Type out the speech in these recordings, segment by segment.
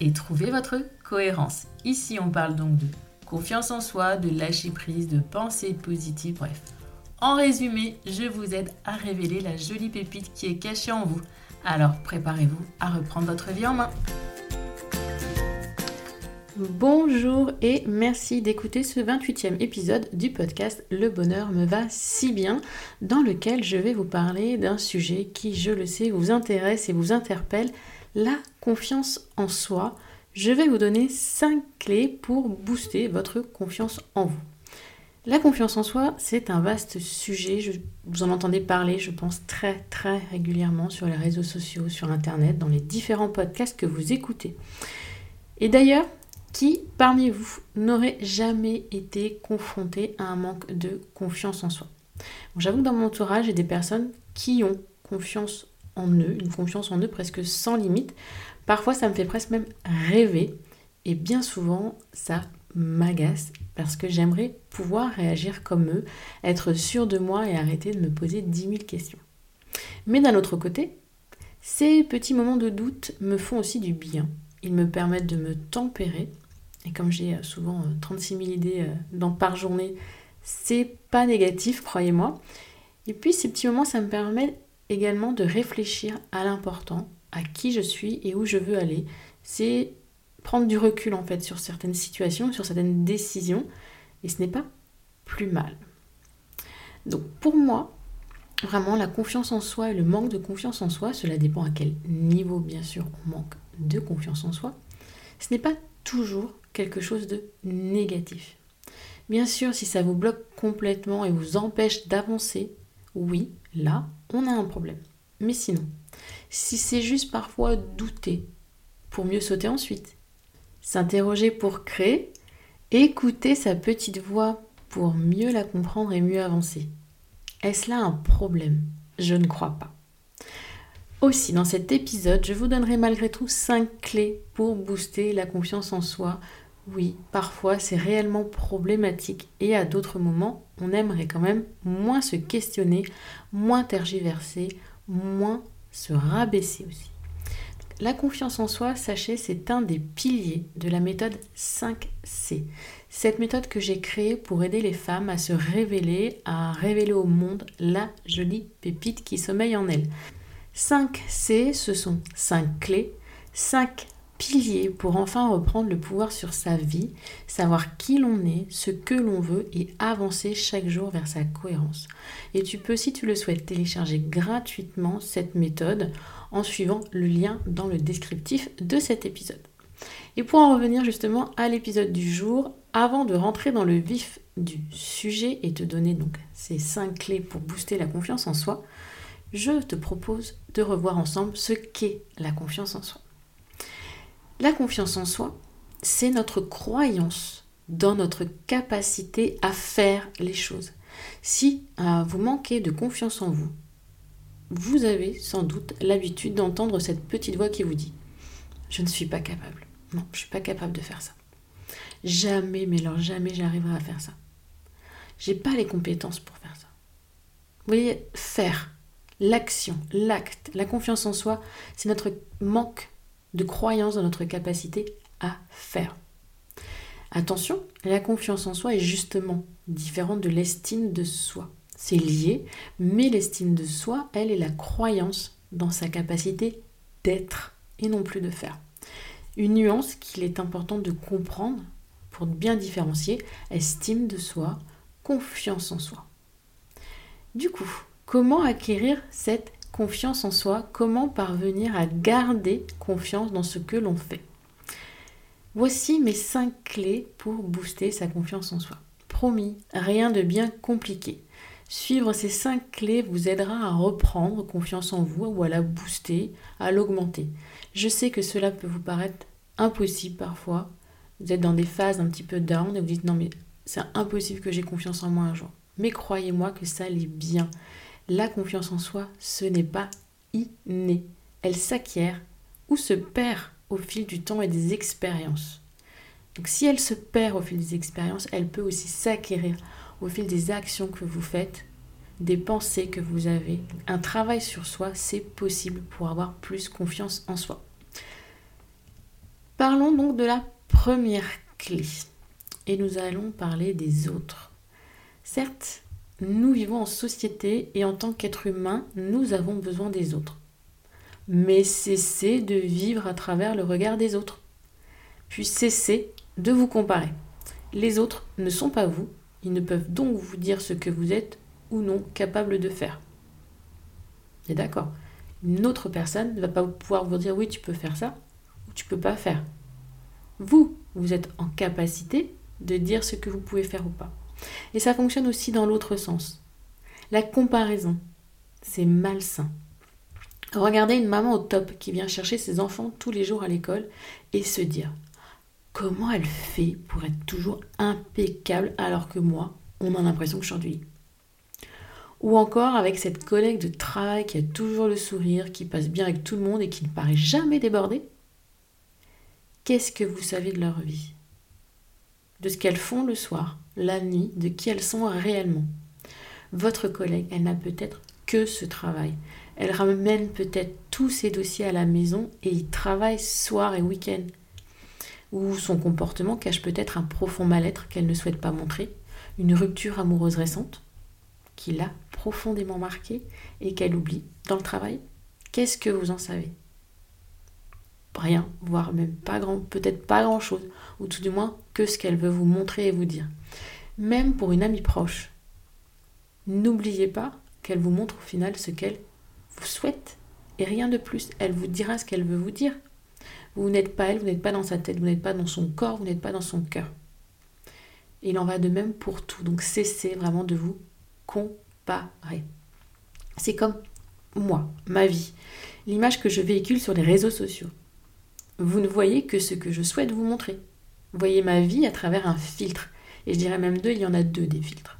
et trouver votre cohérence. Ici, on parle donc de confiance en soi, de lâcher prise, de pensée positive, bref. En résumé, je vous aide à révéler la jolie pépite qui est cachée en vous. Alors préparez-vous à reprendre votre vie en main. Bonjour et merci d'écouter ce 28e épisode du podcast Le bonheur me va si bien, dans lequel je vais vous parler d'un sujet qui, je le sais, vous intéresse et vous interpelle, la confiance en soi. Je vais vous donner 5 clés pour booster votre confiance en vous. La confiance en soi, c'est un vaste sujet. Je, vous en entendez parler, je pense, très très régulièrement sur les réseaux sociaux, sur Internet, dans les différents podcasts que vous écoutez. Et d'ailleurs, qui parmi vous n'aurait jamais été confronté à un manque de confiance en soi? J'avoue que dans mon entourage, j'ai des personnes qui ont confiance en eux, une confiance en eux presque sans limite. Parfois, ça me fait presque même rêver. Et bien souvent, ça m'agace parce que j'aimerais pouvoir réagir comme eux, être sûr de moi et arrêter de me poser 10 000 questions. Mais d'un autre côté, ces petits moments de doute me font aussi du bien. Ils me permettent de me tempérer. Et comme j'ai souvent 36 euh, 000 idées euh, dans, par journée, c'est pas négatif, croyez-moi. Et puis ces petits moments, ça me permet également de réfléchir à l'important, à qui je suis et où je veux aller. C'est prendre du recul en fait sur certaines situations, sur certaines décisions, et ce n'est pas plus mal. Donc pour moi, vraiment la confiance en soi et le manque de confiance en soi, cela dépend à quel niveau bien sûr on manque de confiance en soi, ce n'est pas toujours quelque chose de négatif. Bien sûr, si ça vous bloque complètement et vous empêche d'avancer, oui, là, on a un problème. Mais sinon, si c'est juste parfois douter pour mieux sauter ensuite, s'interroger pour créer, écouter sa petite voix pour mieux la comprendre et mieux avancer. Est-ce là un problème? Je ne crois pas. Aussi, dans cet épisode, je vous donnerai malgré tout 5 clés pour booster la confiance en soi. Oui, parfois c'est réellement problématique et à d'autres moments, on aimerait quand même moins se questionner, moins tergiverser, moins se rabaisser aussi. La confiance en soi, sachez, c'est un des piliers de la méthode 5C. Cette méthode que j'ai créée pour aider les femmes à se révéler, à révéler au monde la jolie pépite qui sommeille en elles. 5C, ce sont 5 clés, 5 piliers pour enfin reprendre le pouvoir sur sa vie, savoir qui l'on est, ce que l'on veut et avancer chaque jour vers sa cohérence. Et tu peux, si tu le souhaites, télécharger gratuitement cette méthode en suivant le lien dans le descriptif de cet épisode. Et pour en revenir justement à l'épisode du jour, avant de rentrer dans le vif du sujet et te donner donc ces 5 clés pour booster la confiance en soi, je te propose de revoir ensemble ce qu'est la confiance en soi. La confiance en soi, c'est notre croyance dans notre capacité à faire les choses. Si euh, vous manquez de confiance en vous, vous avez sans doute l'habitude d'entendre cette petite voix qui vous dit Je ne suis pas capable. Non, je ne suis pas capable de faire ça. Jamais, mais alors jamais j'arriverai à faire ça. J'ai pas les compétences pour faire ça. Vous voyez, faire, l'action, l'acte, la confiance en soi, c'est notre manque de croyance dans notre capacité à faire. Attention, la confiance en soi est justement différente de l'estime de soi c'est lié, mais l'estime de soi, elle, est la croyance dans sa capacité d'être et non plus de faire. Une nuance qu'il est important de comprendre pour bien différencier estime de soi, confiance en soi. Du coup, comment acquérir cette confiance en soi Comment parvenir à garder confiance dans ce que l'on fait? Voici mes 5 clés pour booster sa confiance en soi. Promis, rien de bien compliqué. Suivre ces cinq clés vous aidera à reprendre confiance en vous ou à la booster, à l'augmenter. Je sais que cela peut vous paraître impossible parfois, Vous êtes dans des phases un petit peu down et vous dites non mais c'est impossible que j'ai confiance en moi un jour. Mais croyez-moi que ça l'est bien. La confiance en soi, ce n'est pas inné. Elle s'acquiert ou se perd au fil du temps et des expériences. Donc si elle se perd au fil des expériences, elle peut aussi s'acquérir au fil des actions que vous faites, des pensées que vous avez. Un travail sur soi, c'est possible pour avoir plus confiance en soi. Parlons donc de la première clé. Et nous allons parler des autres. Certes, nous vivons en société et en tant qu'être humain, nous avons besoin des autres. Mais cessez de vivre à travers le regard des autres. Puis cessez de vous comparer. Les autres ne sont pas vous, ils ne peuvent donc vous dire ce que vous êtes ou non capable de faire. Et d'accord? Une autre personne ne va pas pouvoir vous dire oui, tu peux faire ça ou tu peux pas faire. Vous, vous êtes en capacité de dire ce que vous pouvez faire ou pas. Et ça fonctionne aussi dans l'autre sens. La comparaison, c'est malsain. Regardez une maman au top qui vient chercher ses enfants tous les jours à l'école et se dire comment elle fait pour être toujours impeccable alors que moi, on a l'impression que je suis Ou encore avec cette collègue de travail qui a toujours le sourire, qui passe bien avec tout le monde et qui ne paraît jamais débordée. Qu'est-ce que vous savez de leur vie? De ce qu'elles font le soir, la nuit, de qui elles sont réellement Votre collègue, elle n'a peut-être que ce travail. Elle ramène peut-être tous ses dossiers à la maison et y travaille soir et week-end ou son comportement cache peut-être un profond mal-être qu'elle ne souhaite pas montrer, une rupture amoureuse récente qui l'a profondément marquée et qu'elle oublie dans le travail. Qu'est-ce que vous en savez? Rien, voire même pas grand, peut-être pas grand-chose, ou tout du moins que ce qu'elle veut vous montrer et vous dire. Même pour une amie proche, n'oubliez pas qu'elle vous montre au final ce qu'elle vous souhaite et rien de plus. Elle vous dira ce qu'elle veut vous dire. Vous n'êtes pas elle, vous n'êtes pas dans sa tête, vous n'êtes pas dans son corps, vous n'êtes pas dans son cœur. il en va de même pour tout. Donc cessez vraiment de vous comparer. C'est comme moi, ma vie, l'image que je véhicule sur les réseaux sociaux. Vous ne voyez que ce que je souhaite vous montrer. Voyez ma vie à travers un filtre. Et je dirais même deux, il y en a deux des filtres.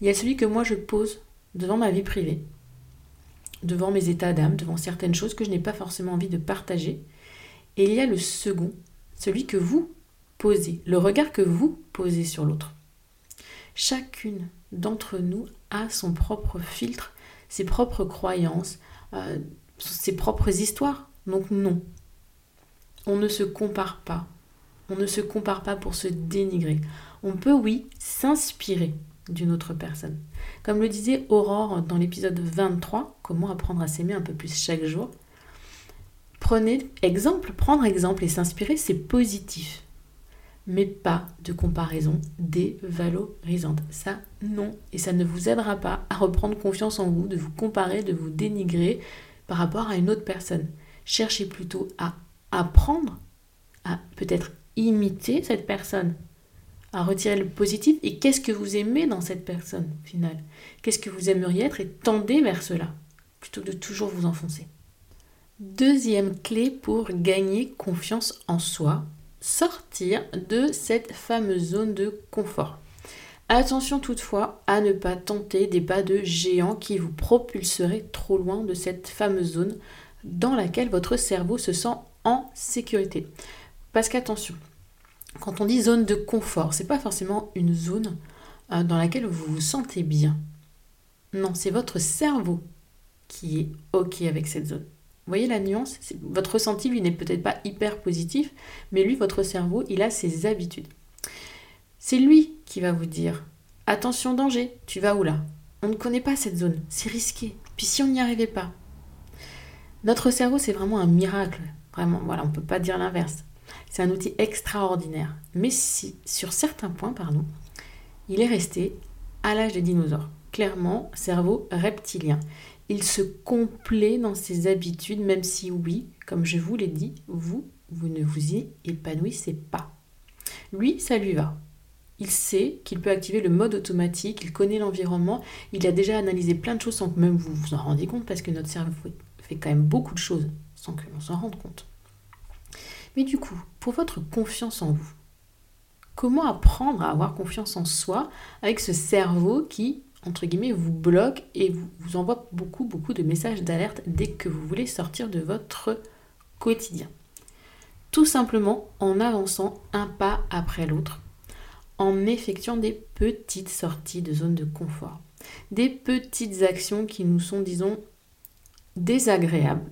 Il y a celui que moi je pose devant ma vie privée, devant mes états d'âme, devant certaines choses que je n'ai pas forcément envie de partager, et il y a le second, celui que vous posez, le regard que vous posez sur l'autre. Chacune d'entre nous a son propre filtre, ses propres croyances, euh, ses propres histoires. Donc non, on ne se compare pas. On ne se compare pas pour se dénigrer. On peut, oui, s'inspirer d'une autre personne. Comme le disait Aurore dans l'épisode 23, comment apprendre à s'aimer un peu plus chaque jour, Prenez exemple, prendre exemple et s'inspirer, c'est positif. Mais pas de comparaison dévalorisante. Ça, non. Et ça ne vous aidera pas à reprendre confiance en vous, de vous comparer, de vous dénigrer par rapport à une autre personne. Cherchez plutôt à apprendre, à peut-être imiter cette personne, à retirer le positif et qu'est-ce que vous aimez dans cette personne finale Qu'est-ce que vous aimeriez être et tendez vers cela plutôt que de toujours vous enfoncer? Deuxième clé pour gagner confiance en soi, sortir de cette fameuse zone de confort. Attention toutefois à ne pas tenter des pas de géant qui vous propulseraient trop loin de cette fameuse zone dans laquelle votre cerveau se sent en sécurité. Parce qu'attention, quand on dit zone de confort, c'est pas forcément une zone euh, dans laquelle vous vous sentez bien. Non, c'est votre cerveau qui est OK avec cette zone. Vous voyez la nuance? Votre ressenti, lui, n'est peut-être pas hyper positif, mais lui, votre cerveau, il a ses habitudes. C'est lui qui va vous dire Attention, danger, tu vas où là? On ne connaît pas cette zone, c'est risqué. Puis si on n'y arrivait pas? Notre cerveau, c'est vraiment un miracle. Vraiment, voilà, on ne peut pas dire l'inverse. C'est un outil extraordinaire. Mais si, sur certains points, pardon, il est resté à l'âge des dinosaures. Clairement, cerveau reptilien il se complaît dans ses habitudes, même si oui, comme je vous l'ai dit, vous, vous ne vous y épanouissez pas. Lui, ça lui va. Il sait qu'il peut activer le mode automatique, il connaît l'environnement, il a déjà analysé plein de choses sans que même vous vous en rendiez compte, parce que notre cerveau fait quand même beaucoup de choses sans que l'on s'en rende compte. Mais du coup, pour votre confiance en vous, comment apprendre à avoir confiance en soi avec ce cerveau qui, entre guillemets, vous bloque et vous, envoie beaucoup, beaucoup de messages d'alerte dès que vous voulez sortir de votre quotidien? Tout simplement en avançant un pas après l'autre, en effectuant des petites sorties de zone de confort, des petites actions qui nous sont, disons, désagréables,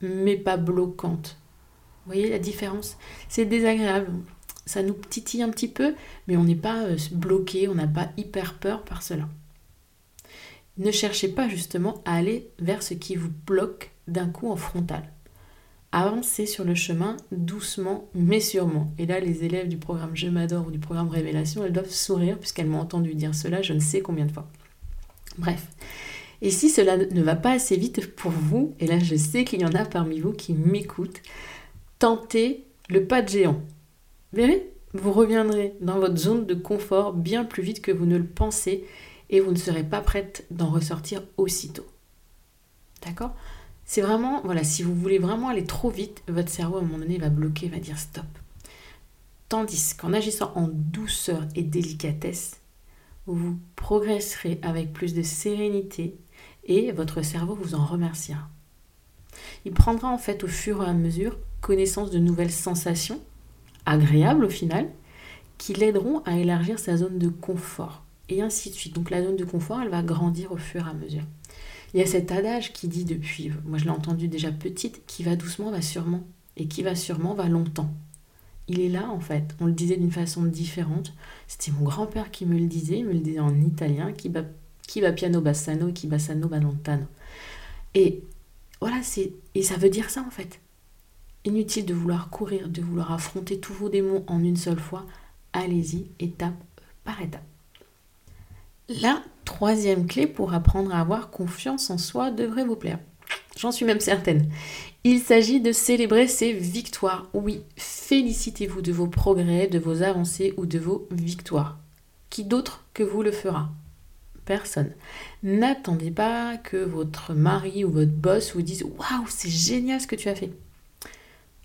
mais pas bloquantes. Vous voyez la différence? C'est désagréable, ça nous titille un petit peu, mais on n'est pas euh, bloqué, on n'a pas hyper peur par cela. Ne cherchez pas justement à aller vers ce qui vous bloque d'un coup en frontal. Avancez sur le chemin doucement mais sûrement. Et là, les élèves du programme Je m'adore ou du programme Révélation, elles doivent sourire puisqu'elles m'ont entendu dire cela je ne sais combien de fois. Bref. Et si cela ne va pas assez vite pour vous, et là je sais qu'il y en a parmi vous qui m'écoutent, tentez le pas de géant. Verrez Vous reviendrez dans votre zone de confort bien plus vite que vous ne le pensez et vous ne serez pas prête d'en ressortir aussitôt. D'accord? C'est vraiment, voilà, si vous voulez vraiment aller trop vite, votre cerveau à un moment donné va bloquer, va dire stop. Tandis qu'en agissant en douceur et délicatesse, vous progresserez avec plus de sérénité et votre cerveau vous en remerciera. Il prendra en fait au fur et à mesure connaissance de nouvelles sensations, agréables au final, qui l'aideront à élargir sa zone de confort et ainsi de suite. Donc la zone de confort, elle va grandir au fur et à mesure. Il y a cet adage qui dit depuis, moi je l'ai entendu déjà petite, qui va doucement va sûrement, et qui va sûrement va longtemps. Il est là en fait, on le disait d'une façon différente. C'était mon grand-père qui me le disait, il me le disait en italien, qui va, qui va piano bassano, qui bassano balontano. Et voilà, c'est et ça veut dire ça en fait. Inutile de vouloir courir, de vouloir affronter tous vos démons en une seule fois. Allez-y, étape par étape. La troisième clé pour apprendre à avoir confiance en soi devrait vous plaire. J'en suis même certaine. Il s'agit de célébrer ses victoires. Oui, félicitez-vous de vos progrès, de vos avancées ou de vos victoires. Qui d'autre que vous le fera? Personne. N'attendez pas que votre mari ou votre boss vous dise Waouh, c'est génial ce que tu as fait.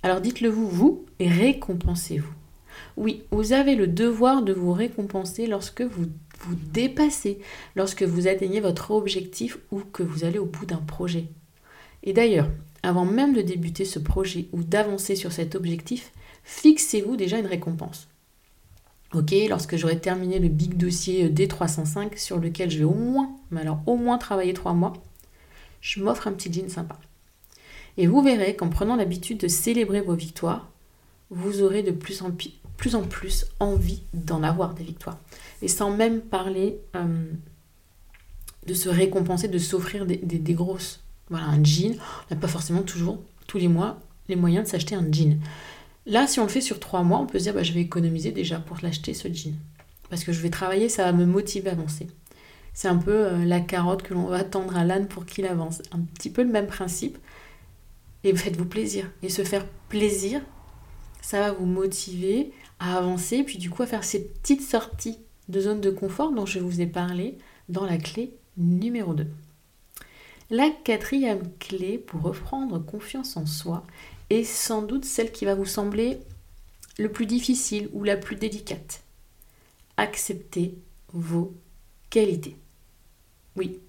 Alors dites-le vous, vous, et récompensez-vous. Oui, vous avez le devoir de vous récompenser lorsque vous vous dépassez, lorsque vous atteignez votre objectif ou que vous allez au bout d'un projet. Et d'ailleurs, avant même de débuter ce projet ou d'avancer sur cet objectif, fixez-vous déjà une récompense. Ok, lorsque j'aurai terminé le big dossier D305 sur lequel je vais au moins, mais alors au moins travailler trois mois, je m'offre un petit jean sympa. Et vous verrez qu'en prenant l'habitude de célébrer vos victoires, vous aurez de plus en plus plus en plus envie d'en avoir des victoires. Et sans même parler euh, de se récompenser, de s'offrir des, grosses. Voilà, un jean. On n'a pas forcément toujours, tous les mois, les moyens de s'acheter un jean. Là, si on le fait sur trois mois, on peut se dire bah, je vais économiser déjà pour l'acheter ce jean. Parce que je vais travailler, ça va me motiver à avancer. C'est un peu euh, la carotte que l'on va tendre à l'âne pour qu'il avance. Un petit peu le même principe. Et faites-vous plaisir. Et se faire plaisir, ça va vous motiver à avancer, puis du coup à faire ces petites sorties de zone de confort dont je vous ai parlé dans la clé numéro 2. La quatrième clé pour reprendre confiance en soi est sans doute celle qui va vous sembler le plus difficile ou la plus délicate. Acceptez vos qualités. Oui,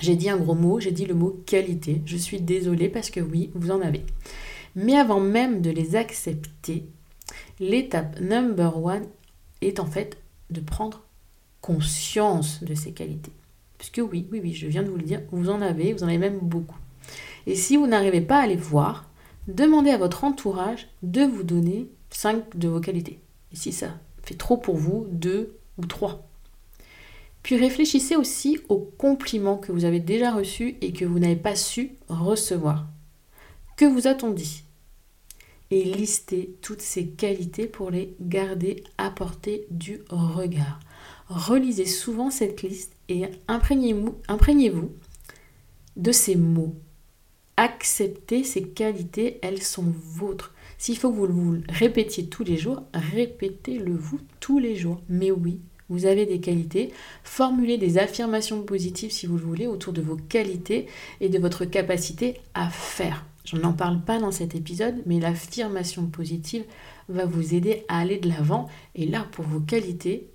j'ai dit un gros mot, j'ai dit le mot qualité. Je suis désolée parce que oui, vous en avez. Mais avant même de les accepter, L'étape number one est en fait de prendre conscience de ces qualités. Puisque oui, oui, oui, je viens de vous le dire, vous en avez, vous en avez même beaucoup. Et si vous n'arrivez pas à les voir, demandez à votre entourage de vous donner 5 de vos qualités. Et si ça fait trop pour vous, 2 ou 3. Puis réfléchissez aussi aux compliments que vous avez déjà reçus et que vous n'avez pas su recevoir. Que vous a-t-on dit? Et listez toutes ces qualités pour les garder à portée du regard. Relisez souvent cette liste et imprégnez-vous de ces mots. Acceptez ces qualités, elles sont vôtres. S'il faut que vous le répétiez tous les jours, répétez-le vous tous les jours. Mais oui, vous avez des qualités. Formulez des affirmations positives si vous le voulez autour de vos qualités et de votre capacité à faire. Je n'en parle pas dans cet épisode, mais l'affirmation positive va vous aider à aller de l'avant. Et là, pour vos qualités,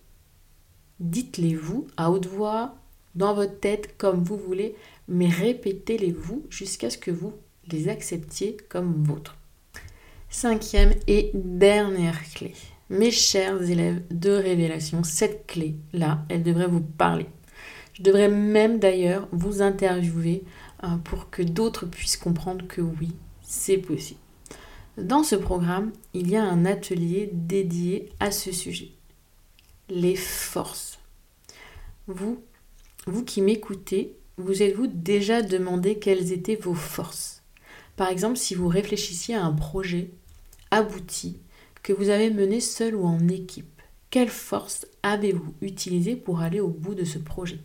dites-les vous à haute voix, dans votre tête, comme vous voulez, mais répétez-les vous jusqu'à ce que vous les acceptiez comme vôtres. Cinquième et dernière clé. Mes chers élèves de révélation, cette clé-là, elle devrait vous parler. Je devrais même d'ailleurs vous interviewer euh, pour que d'autres puissent comprendre que oui, c'est possible. Dans ce programme, il y a un atelier dédié à ce sujet. Les forces. Vous, vous qui m'écoutez, vous êtes-vous déjà demandé quelles étaient vos forces? Par exemple, si vous réfléchissiez à un projet abouti que vous avez mené seul ou en équipe, quelles forces avez-vous utilisées pour aller au bout de ce projet?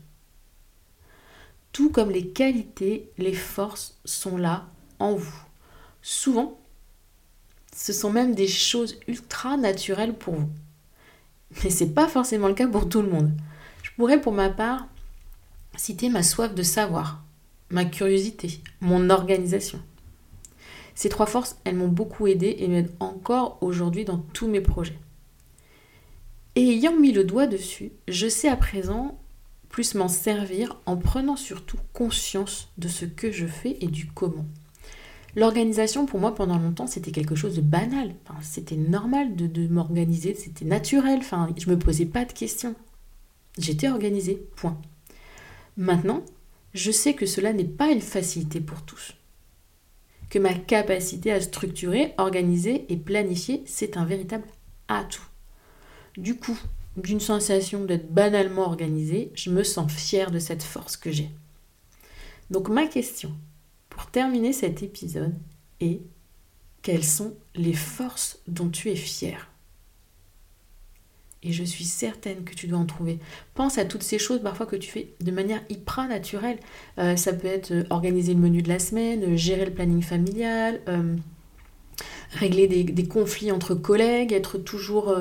Tout comme les qualités, les forces sont là en vous. Souvent, ce sont même des choses ultra naturelles pour vous. Mais ce n'est pas forcément le cas pour tout le monde. Je pourrais pour ma part citer ma soif de savoir, ma curiosité, mon organisation. Ces trois forces, elles m'ont beaucoup aidé et m'aident encore aujourd'hui dans tous mes projets. Et ayant mis le doigt dessus, je sais à présent plus m'en servir en prenant surtout conscience de ce que je fais et du comment. L'organisation, pour moi, pendant longtemps, c'était quelque chose de banal. c'était normal de, m'organiser, c'était naturel. Enfin, je ne me posais pas de questions. J'étais organisée, point. Maintenant, je sais que cela n'est pas une facilité pour tous. Que ma capacité à structurer, organiser et planifier, c'est un véritable atout. Du coup, d'une sensation d'être banalement organisée, je me sens fière de cette force que j'ai. Donc ma question pour terminer cet épisode est quelles sont les forces dont tu es fier Et je suis certaine que tu dois en trouver. Pense à toutes ces choses parfois que tu fais de manière hyper naturelle. Euh, ça peut être euh, organiser le menu de la semaine, euh, gérer le planning familial. régler des, conflits entre collègues, être toujours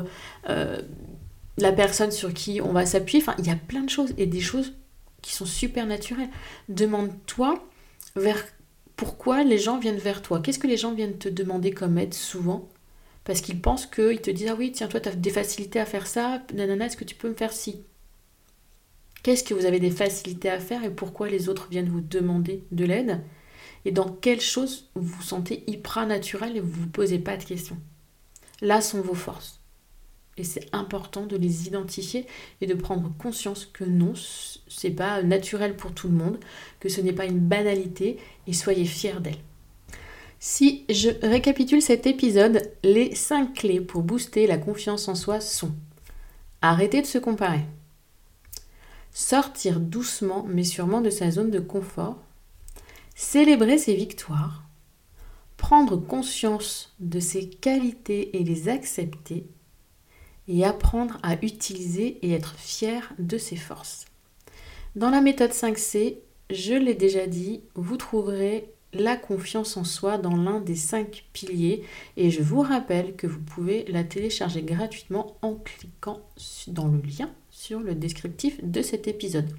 la personne sur qui on va s'appuyer. Enfin, il y a plein de choses et des choses qui sont super naturelles. Demande-toi pourquoi les gens viennent vers toi. Qu'est-ce que les gens viennent te demander comme aide souvent? Parce qu'ils pensent qu'ils te disent Ah oui, tiens, toi, tu as des facilités à faire ça, nanana, est-ce que tu peux me faire ci? Qu'est-ce que vous avez des facilités à faire et pourquoi les autres viennent vous demander de l'aide? Et dans quelles choses vous vous sentez hyper naturel et vous ne vous posez pas de questions? Là sont vos forces. Et c'est important de les identifier et de prendre conscience que non, c'est pas naturel pour tout le monde, que ce n'est pas une banalité et soyez fiers d'elle. Si je récapitule cet épisode, les 5 clés pour booster la confiance en soi sont arrêter de se comparer, sortir doucement mais sûrement de sa zone de confort, célébrer ses victoires, prendre conscience de ses qualités et les accepter, et apprendre à utiliser et être fier de ses forces. Dans la méthode 5C, je l'ai déjà dit, vous trouverez la confiance en soi dans l'un des cinq piliers et je vous rappelle que vous pouvez la télécharger gratuitement en cliquant dans le lien sur le descriptif de cet épisode.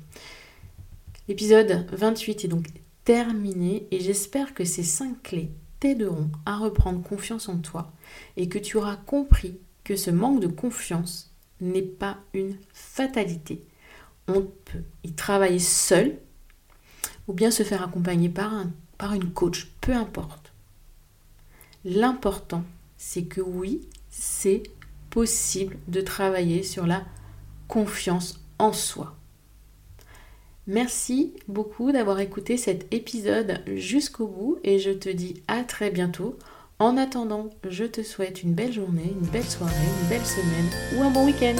L'épisode 28 est donc terminé et j'espère que ces cinq clés t'aideront à reprendre confiance en toi et que tu auras compris que ce manque de confiance n'est pas une fatalité. On peut y travailler seul ou bien se faire accompagner par, un, par une coach, peu importe. L'important, c'est que oui, c'est possible de travailler sur la confiance en soi. Merci beaucoup d'avoir écouté cet épisode jusqu'au bout et je te dis à très bientôt en attendant, je te souhaite une belle journée, une belle soirée, une belle semaine ou un bon week-end.